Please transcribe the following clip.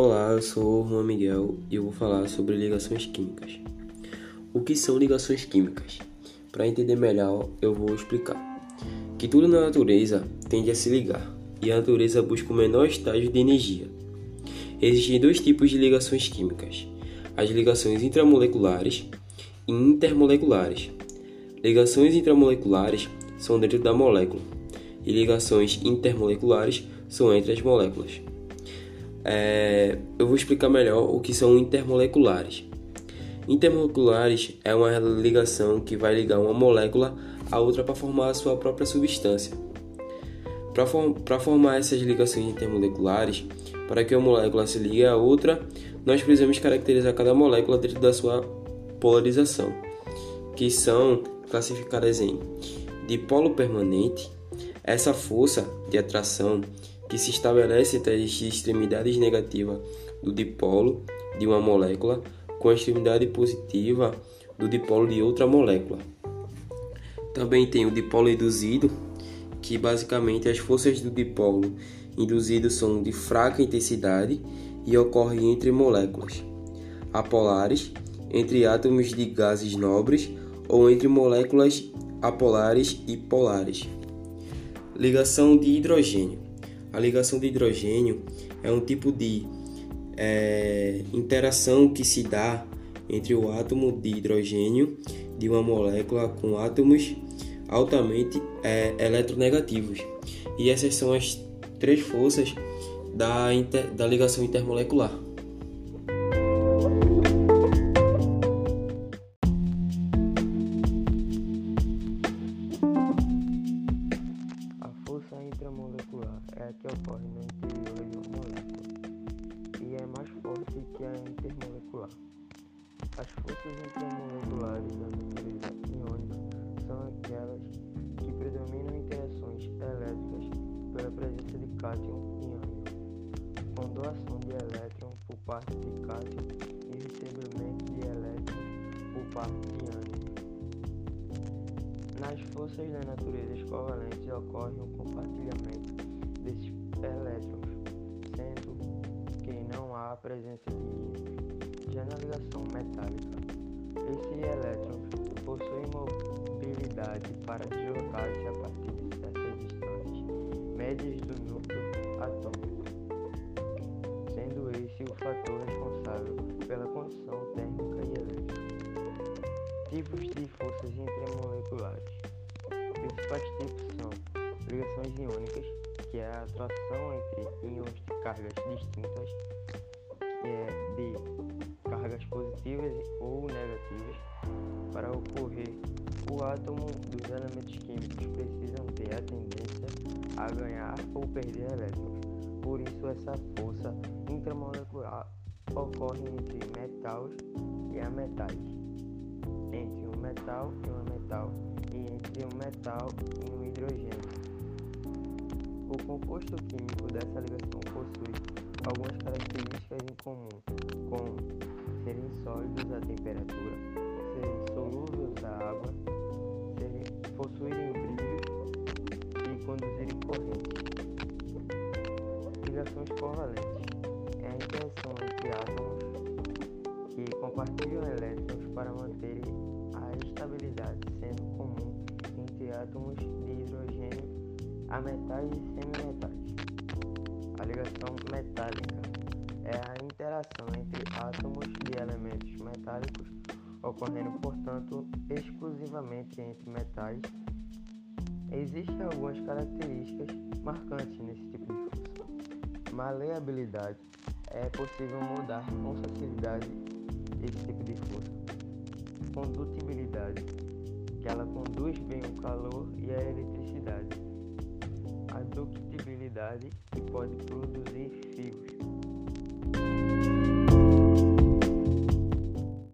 Olá, eu sou o Juan Miguel e eu vou falar sobre ligações químicas. O que são ligações químicas? Para entender melhor, eu vou explicar. Que tudo na natureza tende a se ligar e a natureza busca o menor estágio de energia. Existem dois tipos de ligações químicas: as ligações intramoleculares e intermoleculares. Ligações intramoleculares são dentro da molécula e ligações intermoleculares são entre as moléculas. É, eu vou explicar melhor o que são intermoleculares. Intermoleculares é uma ligação que vai ligar uma molécula a outra para formar a sua própria substância. Para form formar essas ligações intermoleculares, para que uma molécula se ligue a outra, nós precisamos caracterizar cada molécula dentro da sua polarização, que são classificadas em dipolo permanente, essa força de atração que se estabelece entre as extremidades negativas do dipolo de uma molécula com a extremidade positiva do dipolo de outra molécula. Também tem o dipolo induzido, que basicamente as forças do dipolo induzido são de fraca intensidade e ocorrem entre moléculas. Apolares, entre átomos de gases nobres ou entre moléculas apolares e polares. Ligação de hidrogênio. A ligação de hidrogênio é um tipo de é, interação que se dá entre o átomo de hidrogênio de uma molécula com átomos altamente é, eletronegativos. E essas são as três forças da, inter, da ligação intermolecular. Intramolecular é a que ocorre no interior de uma molécula e é mais forte que a intermolecular. As forças intramoleculares da natureza iônica são aquelas que predominam interações elétricas pela presença de cátion e ânion, com doação de elétron por parte de cátion e recebimento de elétrons por parte de ânion. Nas forças da natureza covalentes ocorre o compartilhamento desses elétrons, sendo que não há presença de Já na ligação metálica, esses elétrons possuem mobilidade para deslocar-se a partir de certas distâncias médias do núcleo atômico, sendo esse o fator Tipos de forças intermoleculares. Os principais tipos são ligações iônicas, que é a atração entre íons de cargas distintas, que é de cargas positivas ou negativas. Para ocorrer, o átomo dos elementos químicos precisam ter a tendência a ganhar ou perder elétrons. Por isso, essa força intramolecular ocorre entre metais e ametais entre um metal e um metal e entre um metal e um hidrogênio. O composto químico dessa ligação possui algumas características em comum, como serem sólidos à temperatura, serem solúveis à água, serem, possuírem brilho e conduzirem corrente. Ligações covalentes é a interação entre átomos que compartilham elétrons para manter a estabilidade, sendo comum entre átomos de hidrogênio a metais e semimetais. A ligação metálica é a interação entre átomos de elementos metálicos, ocorrendo, portanto, exclusivamente entre metais. Existem algumas características marcantes nesse tipo de força. Maleabilidade é possível mudar com facilidade esse tipo de força. Condutibilidade, que ela conduz bem o calor e a eletricidade. A ductibilidade, que pode produzir fios.